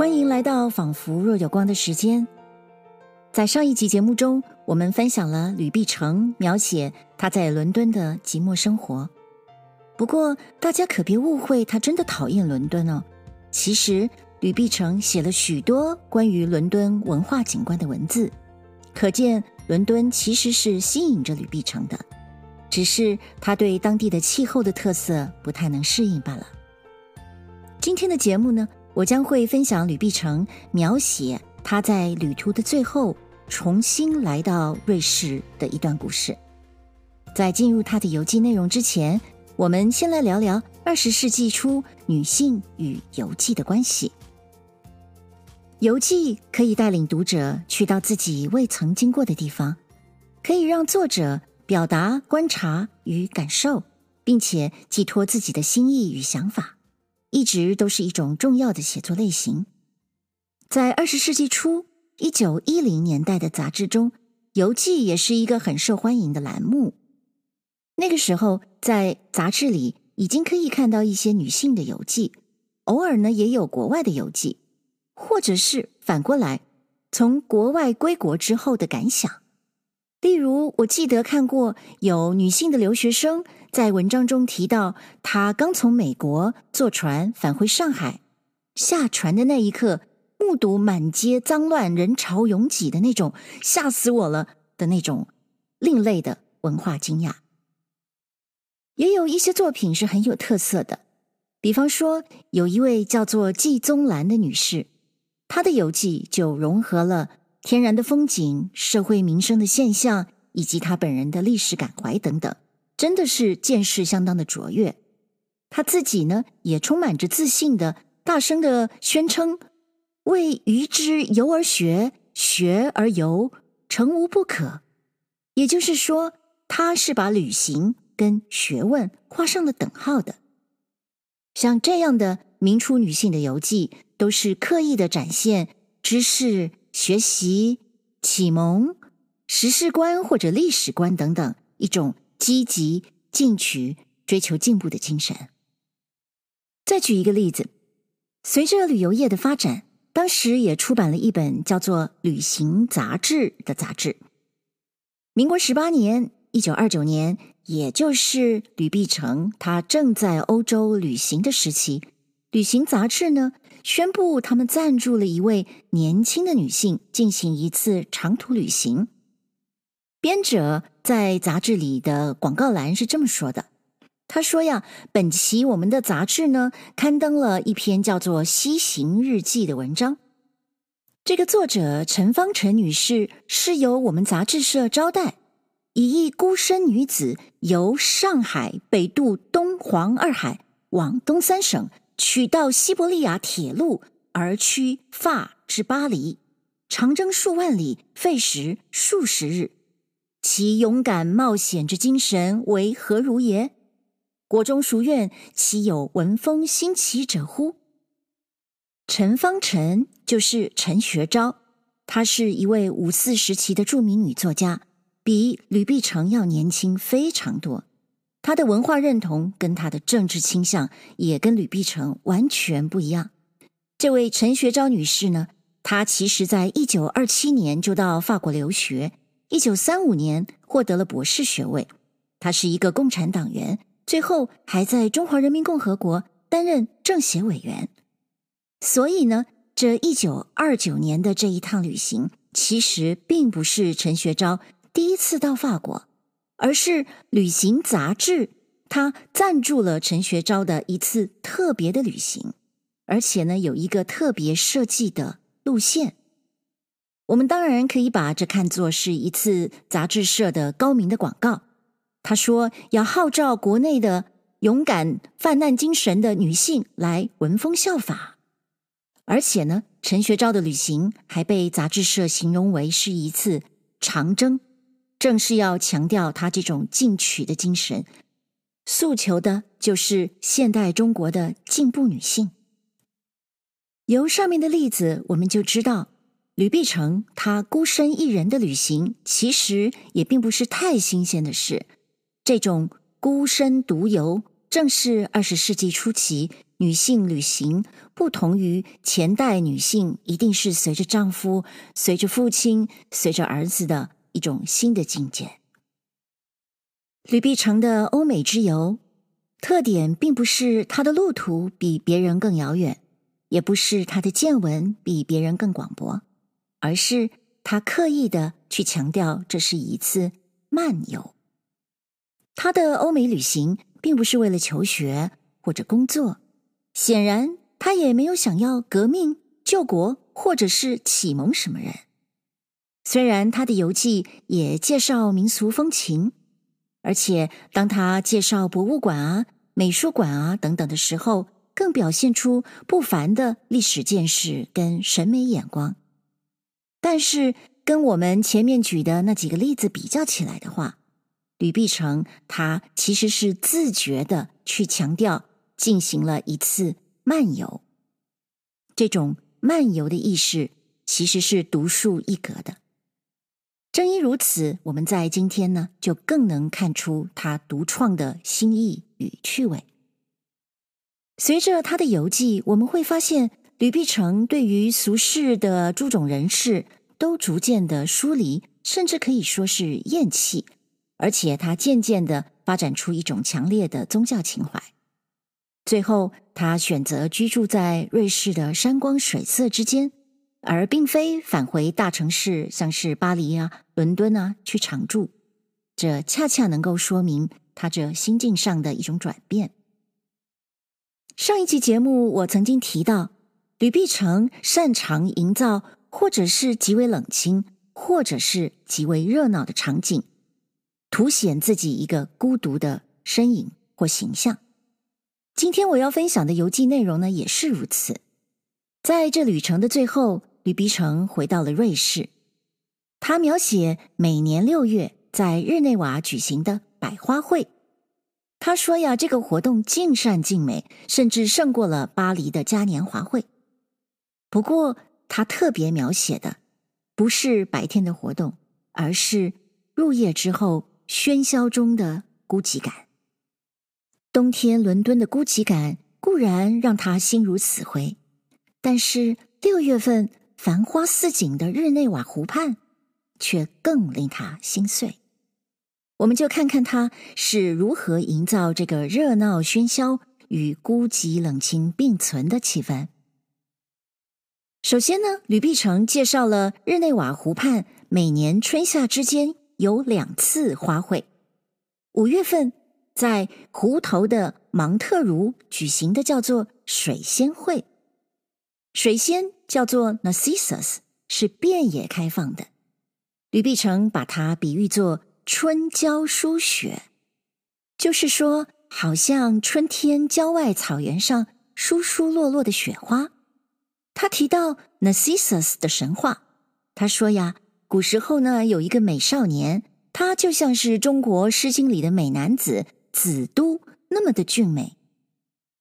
欢迎来到仿佛若有光的时间。在上一集节目中，我们分享了吕碧城描写他在伦敦的寂寞生活。不过，大家可别误会，他真的讨厌伦敦哦。其实，吕碧城写了许多关于伦敦文化景观的文字，可见伦敦其实是吸引着吕碧城的，只是他对当地的气候的特色不太能适应罢了。今天的节目呢，我将会分享吕碧城描写他在旅途的最后重新来到瑞士的一段故事。在进入他的游记内容之前，我们先来聊聊二十世纪初女性与游记的关系。游记可以带领读者去到自己未曾经过的地方，可以让作者表达观察与感受，并且寄托自己的心意与想法。一直都是一种重要的写作类型。在二十世纪初，一九一零年代的杂志中，游记也是一个很受欢迎的栏目。那个时候，在杂志里已经可以看到一些女性的游记，偶尔呢也有国外的游记，或者是反过来，从国外归国之后的感想。例如，我记得看过有女性的留学生在文章中提到，她刚从美国坐船返回上海，下船的那一刻，目睹满街脏乱、人潮拥挤的那种，吓死我了的那种另类的文化惊讶。也有一些作品是很有特色的，比方说，有一位叫做季宗兰的女士，她的游记就融合了。天然的风景、社会民生的现象，以及他本人的历史感怀等等，真的是见识相当的卓越。他自己呢，也充满着自信的，大声的宣称：“为鱼之游而学，学而游，诚无不可。”也就是说，他是把旅行跟学问画上了等号的。像这样的明初女性的游记，都是刻意的展现知识。学习、启蒙、时事观或者历史观等等，一种积极进取、追求进步的精神。再举一个例子，随着旅游业的发展，当时也出版了一本叫做《旅行杂志》的杂志。民国十八年，一九二九年，也就是吕碧城他正在欧洲旅行的时期。旅行杂志呢，宣布他们赞助了一位年轻的女性进行一次长途旅行。编者在杂志里的广告栏是这么说的：“他说呀，本期我们的杂志呢，刊登了一篇叫做《西行日记》的文章。这个作者陈芳辰女士是由我们杂志社招待，以一孤身女子由上海北渡东黄二海，往东三省。”取到西伯利亚铁路而驱法至巴黎，长征数万里，费时数十日，其勇敢冒险之精神为何如也？国中书院岂有闻风兴起者乎？陈方辰就是陈学昭，她是一位五四时期的著名女作家，比吕碧城要年轻非常多。他的文化认同跟他的政治倾向也跟吕碧城完全不一样。这位陈学昭女士呢，她其实在一九二七年就到法国留学，一九三五年获得了博士学位。她是一个共产党员，最后还在中华人民共和国担任政协委员。所以呢，这一九二九年的这一趟旅行，其实并不是陈学昭第一次到法国。而是旅行杂志，他赞助了陈学昭的一次特别的旅行，而且呢，有一个特别设计的路线。我们当然可以把这看作是一次杂志社的高明的广告。他说要号召国内的勇敢犯难精神的女性来闻风效法，而且呢，陈学昭的旅行还被杂志社形容为是一次长征。正是要强调他这种进取的精神，诉求的就是现代中国的进步女性。由上面的例子，我们就知道，吕碧城她孤身一人的旅行，其实也并不是太新鲜的事。这种孤身独游，正是二十世纪初期女性旅行不同于前代女性一定是随着丈夫、随着父亲、随着儿子的一种新的境界。吕碧城的欧美之游特点，并不是他的路途比别人更遥远，也不是他的见闻比别人更广博，而是他刻意的去强调这是一次漫游。他的欧美旅行并不是为了求学或者工作，显然他也没有想要革命、救国或者是启蒙什么人。虽然他的游记也介绍民俗风情。而且，当他介绍博物馆啊、美术馆啊等等的时候，更表现出不凡的历史见识跟审美眼光。但是，跟我们前面举的那几个例子比较起来的话，吕碧城他其实是自觉的去强调进行了一次漫游。这种漫游的意识其实是独树一格的。正因如此，我们在今天呢，就更能看出他独创的新意与趣味。随着他的游记，我们会发现吕碧城对于俗世的诸种人事都逐渐的疏离，甚至可以说是厌弃，而且他渐渐的发展出一种强烈的宗教情怀。最后，他选择居住在瑞士的山光水色之间。而并非返回大城市，像是巴黎啊、伦敦啊去常住，这恰恰能够说明他这心境上的一种转变。上一期节目我曾经提到，吕碧城擅长营造或者是极为冷清，或者是极为热闹的场景，凸显自己一个孤独的身影或形象。今天我要分享的游记内容呢，也是如此。在这旅程的最后。吕碧城回到了瑞士，他描写每年六月在日内瓦举行的百花会。他说呀，这个活动尽善尽美，甚至胜过了巴黎的嘉年华会。不过，他特别描写的不是白天的活动，而是入夜之后喧嚣中的孤寂感。冬天伦敦的孤寂感固然让他心如死灰，但是六月份。繁花似锦的日内瓦湖畔，却更令他心碎。我们就看看他是如何营造这个热闹喧嚣与孤寂冷清并存的气氛。首先呢，吕碧城介绍了日内瓦湖畔每年春夏之间有两次花卉。五月份在湖头的芒特茹举行的叫做水仙会。水仙叫做 Narcissus，是遍野开放的。吕碧城把它比喻作春郊初雪，就是说，好像春天郊外草原上疏疏落落的雪花。他提到 Narcissus 的神话，他说呀，古时候呢，有一个美少年，他就像是中国《诗经》里的美男子子都那么的俊美。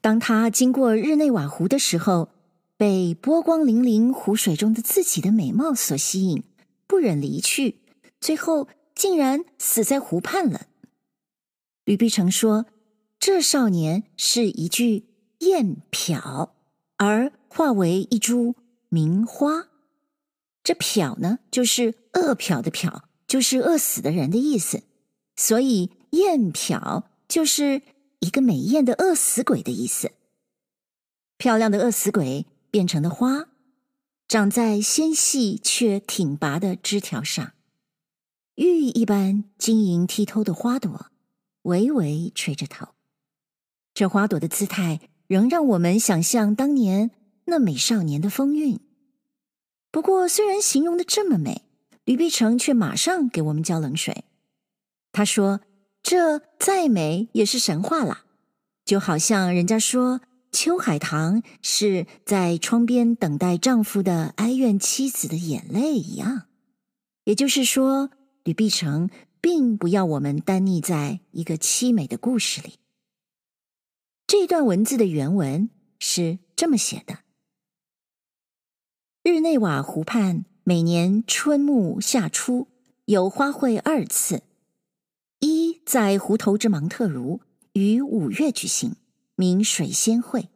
当他经过日内瓦湖的时候，被波光粼粼湖水中的自己的美貌所吸引，不忍离去，最后竟然死在湖畔了。吕碧城说：“这少年是一具艳殍，而化为一株名花。这殍呢，就是饿殍的殍，就是饿死的人的意思。所以艳殍就是一个美艳的饿死鬼的意思。漂亮的饿死鬼。”变成的花，长在纤细却挺拔的枝条上，玉一般晶莹剔透的花朵，微微垂着头。这花朵的姿态，仍让我们想象当年那美少年的风韵。不过，虽然形容的这么美，吕碧城却马上给我们浇冷水。他说：“这再美也是神话啦，就好像人家说。”秋海棠是在窗边等待丈夫的哀怨妻子的眼泪一样，也就是说，吕碧城并不要我们单溺在一个凄美的故事里。这段文字的原文是这么写的：日内瓦湖畔每年春暮夏初有花卉二次，一在湖头之芒特茹，于五月举行，名水仙会。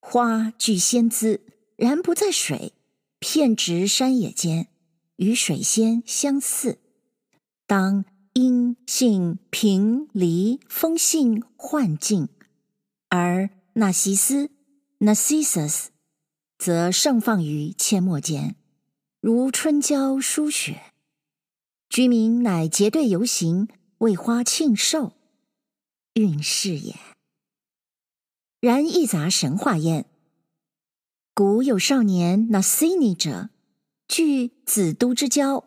花具仙姿，然不在水，片植山野间，与水仙相似。当阴性平离风性幻境，而纳西斯 （Narcissus） 则盛放于阡陌间，如春郊初雪。居民乃结队游行，为花庆寿，运势也。然一杂神话焉。古有少年 Narcini 者，据子都之交，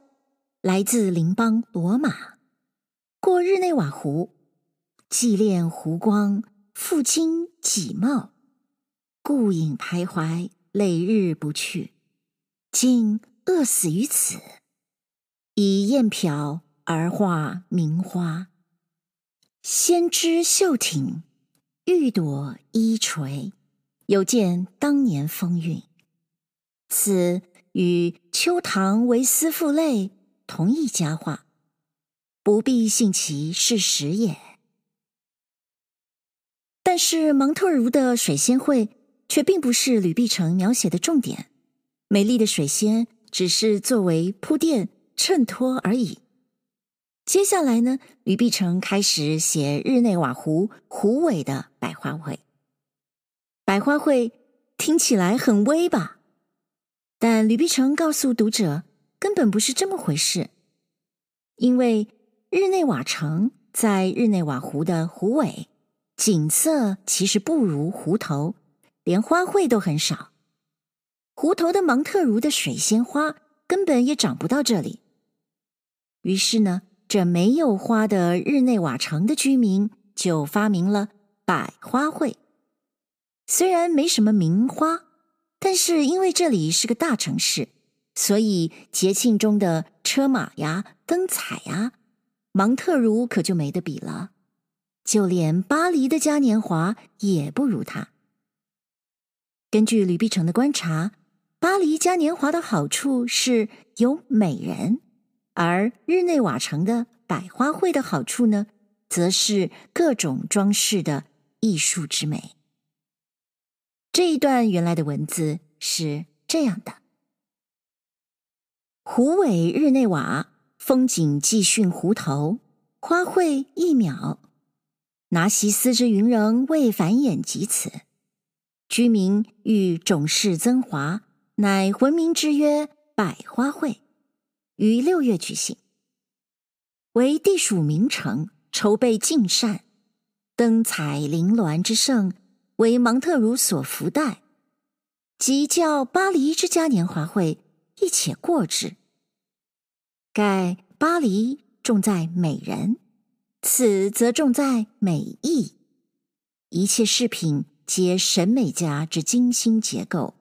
来自邻邦罗马。过日内瓦湖，既恋湖光，复惊己貌，故影徘徊，累日不去，竟饿死于此。以砚瓢而化名花，先知秀挺，玉朵依垂，有见当年风韵。此与秋唐维斯赋类同一佳话。不必信其是实也。但是芒特茹的水仙会却并不是吕碧城描写的重点，美丽的水仙只是作为铺垫衬托而已。接下来呢，吕碧城开始写日内瓦湖湖尾的百花会。百花会听起来很威吧？但吕碧城告诉读者，根本不是这么回事，因为。日内瓦城在日内瓦湖的湖尾，景色其实不如湖头，连花卉都很少。湖头的芒特茹的水仙花根本也长不到这里。于是呢，这没有花的日内瓦城的居民就发明了百花会。虽然没什么名花，但是因为这里是个大城市，所以节庆中的车马呀、灯彩呀。芒特茹可就没得比了，就连巴黎的嘉年华也不如他。根据吕碧城的观察，巴黎嘉年华的好处是有美人，而日内瓦城的百花会的好处呢，则是各种装饰的艺术之美。这一段原来的文字是这样的：湖尾日内瓦。风景继逊湖头，花卉一秒。拿西斯之云仍未繁衍及此，居民欲种势增华，乃浑名之曰百花会，于六月举行。为地属名城，筹备尽善，灯彩綾鸾之盛，为芒特茹所弗待，即较巴黎之嘉年华会，亦且过之。盖巴黎重在美人，此则重在美意。一切饰品皆审美家之精心结构，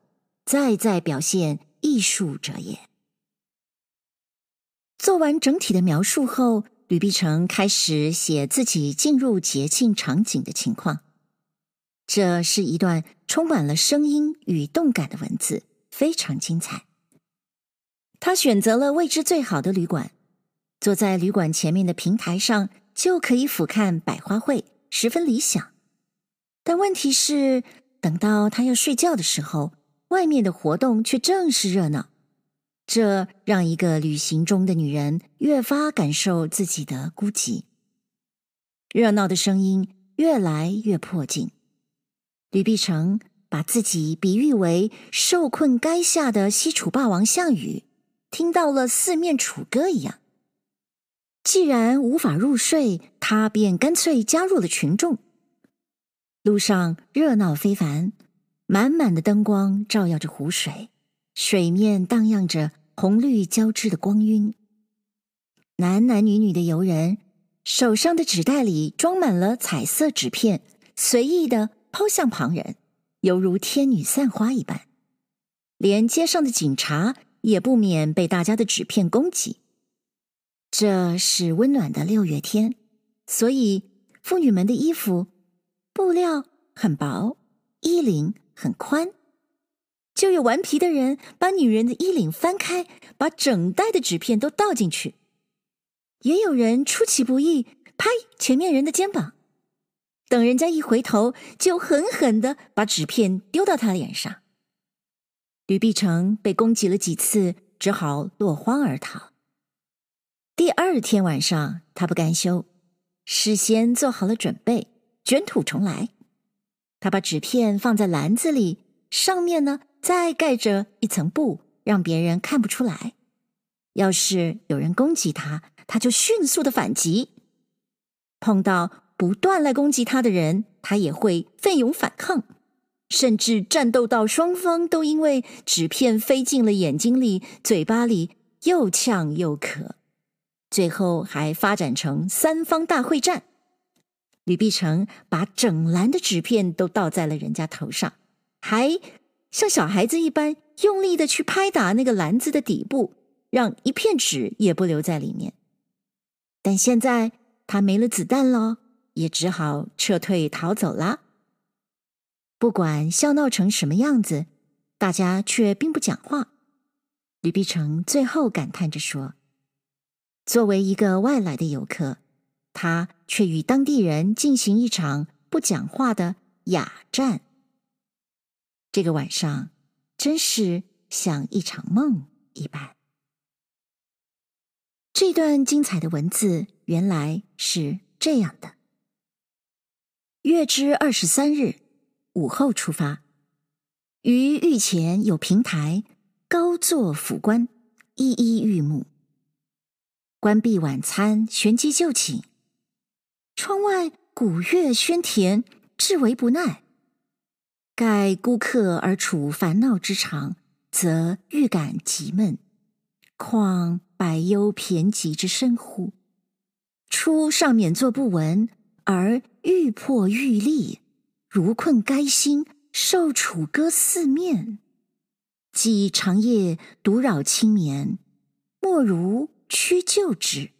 再在表现艺术者也。做完整体的描述后，吕碧城开始写自己进入节庆场景的情况。这是一段充满了声音与动感的文字，非常精彩。他选择了位置最好的旅馆，坐在旅馆前面的平台上就可以俯瞰百花会，十分理想。但问题是，等到他要睡觉的时候，外面的活动却正是热闹，这让一个旅行中的女人越发感受自己的孤寂。热闹的声音越来越迫近，吕碧城把自己比喻为受困垓下的西楚霸王项羽。听到了四面楚歌一样，既然无法入睡，他便干脆加入了群众。路上热闹非凡，满满的灯光照耀着湖水，水面荡漾着红绿交织的光晕。男男女女的游人手上的纸袋里装满了彩色纸片，随意的抛向旁人，犹如天女散花一般。连街上的警察。也不免被大家的纸片攻击。这是温暖的六月天，所以妇女们的衣服布料很薄，衣领很宽。就有顽皮的人把女人的衣领翻开，把整袋的纸片都倒进去。也有人出其不意，拍前面人的肩膀。等人家一回头，就狠狠地把纸片丢到他脸上。吕碧城被攻击了几次，只好落荒而逃。第二天晚上，他不甘休，事先做好了准备，卷土重来。他把纸片放在篮子里，上面呢再盖着一层布，让别人看不出来。要是有人攻击他，他就迅速的反击。碰到不断来攻击他的人，他也会奋勇反抗，甚至战斗到双方都因为纸片飞进了眼睛里、嘴巴里，又呛又渴。最后还发展成三方大会战，吕碧城把整篮的纸片都倒在了人家头上，还像小孩子一般用力的去拍打那个篮子的底部，让一片纸也不留在里面。但现在他没了子弹了，也只好撤退逃走了。不管笑闹成什么样子，大家却并不讲话。吕碧城最后感叹着说。作为一个外来的游客，他却与当地人进行一场不讲话的哑战。这个晚上真是像一场梦一般。这段精彩的文字原来是这样的：月之二十三日午后出发，于御前有平台，高坐府官，一一御目。关闭晚餐，旋即就寝。窗外鼓乐喧甜，至为不耐。盖孤客而处烦恼之场，则愈感极闷。况百忧骈集之深乎？初尚免作不闻，而愈迫愈厉，如困该心，受楚歌四面。既长夜独扰清眠，莫如。屈就之，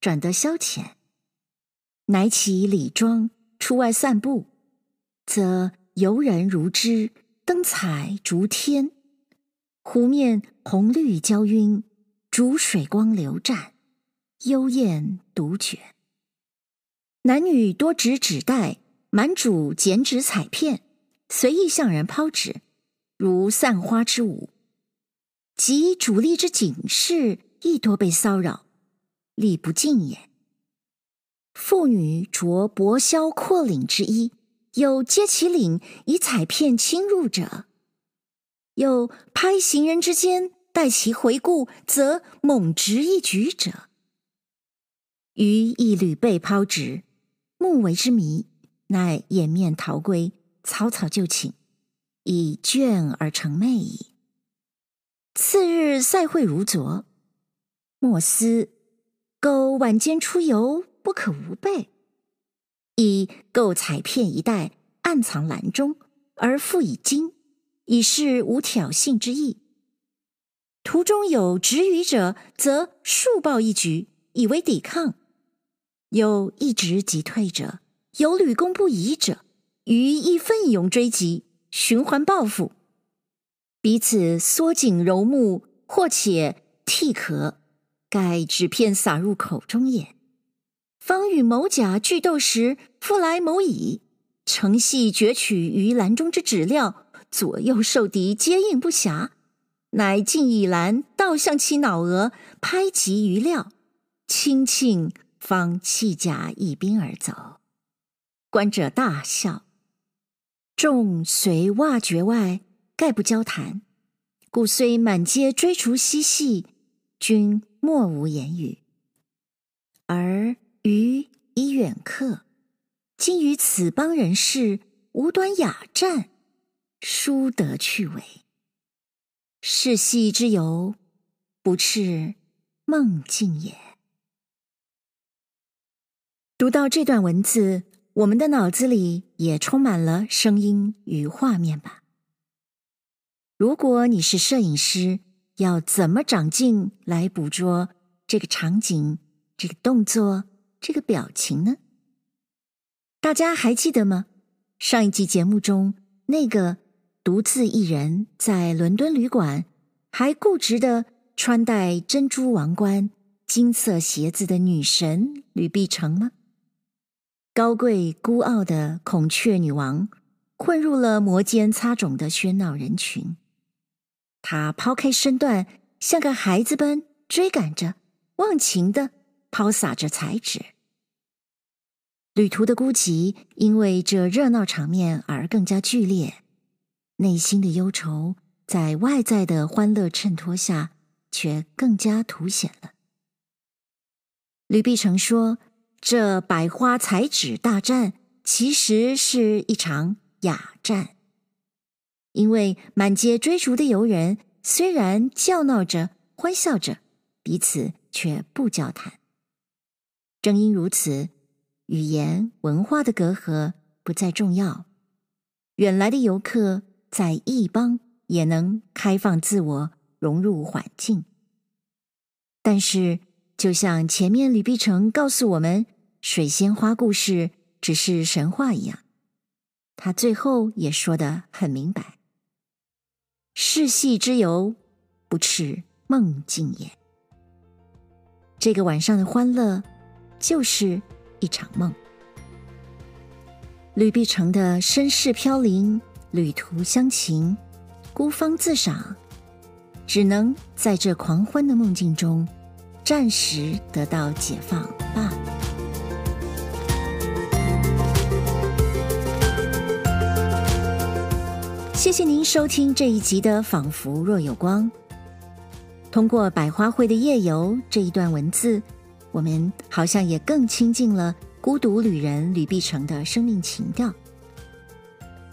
转得消遣。乃起礼装，出外散步，则游人如织，灯彩烛天，湖面红绿交晕，逐水光流湛，幽艳独绝。男女多执纸袋，满主剪纸彩片，随意向人抛纸，如散花之舞。及主力之警示。亦多被骚扰，力不尽也。妇女着薄綃阔领之衣，有揭其领以彩片侵入者；有拍行人之间，待其回顾，则猛执一举者。余一屡被抛纸，目为之迷，乃掩面逃归，草草就寝，以倦而成寐矣。次日赛会如昨。莫思，苟晚间出游，不可无备。以购彩片一袋，暗藏篮中，而付以金，以示无挑衅之意。途中有执余者，则数报一举，以为抵抗；有一直即退者，有屡攻不已者，余亦奋勇追击，循环报复。彼此缩颈揉目，或且涕咳。盖纸片撒入口中也。方与某甲俱斗时，复来某乙，乘隙攫取于篮中之纸料，左右受敌，接应不暇，乃尽以篮倒向其脑额，拍击余料，轻庆方弃甲一兵而走。观者大笑，众随挖掘外，概不交谈，故虽满街追逐嬉戏，均。莫无言语，而余以远客，今于此邦人士无端雅战，殊得趣味。是戏之游，不啻梦境也。读到这段文字，我们的脑子里也充满了声音与画面吧？如果你是摄影师，要怎么长镜来捕捉这个场景、这个动作、这个表情呢？大家还记得吗？上一集节目中，那个独自一人在伦敦旅馆，还固执的穿戴珍珠王冠、金色鞋子的女神吕碧城吗？高贵孤傲的孔雀女王混入了摩肩擦踵的喧闹人群。她抛开身段，像个孩子般追赶着，忘情地抛洒着彩纸。旅途的孤寂因为这热闹场面而更加剧烈，内心的忧愁在外在的欢乐衬托下，却更加凸显了。吕碧城说：“这百花彩纸大战其实是一场雅战，因为满街追逐的游人虽然叫闹着、欢笑着，彼此却不交谈。正因如此。”语言文化的隔阂不再重要，远来的游客在异邦也能开放自我，融入环境。但是，就像前面吕碧城告诉我们，水仙花故事只是神话一样，他最后也说得很明白：世戏之游，不啻梦境也。这个晚上的欢乐，就是。一场梦，吕碧城的身世飘零，旅途乡情，孤芳自赏，只能在这狂欢的梦境中，暂时得到解放罢了。谢谢您收听这一集的《仿佛若有光》，通过百花会的夜游这一段文字。我们好像也更亲近了孤独旅人吕碧城的生命情调。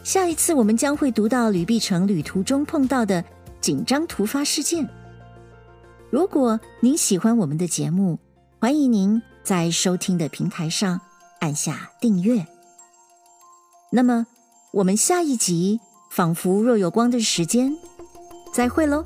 下一次我们将会读到吕碧城旅途中碰到的紧张突发事件。如果您喜欢我们的节目，欢迎您在收听的平台上按下订阅。那么，我们下一集仿佛若有光的时间，再会喽。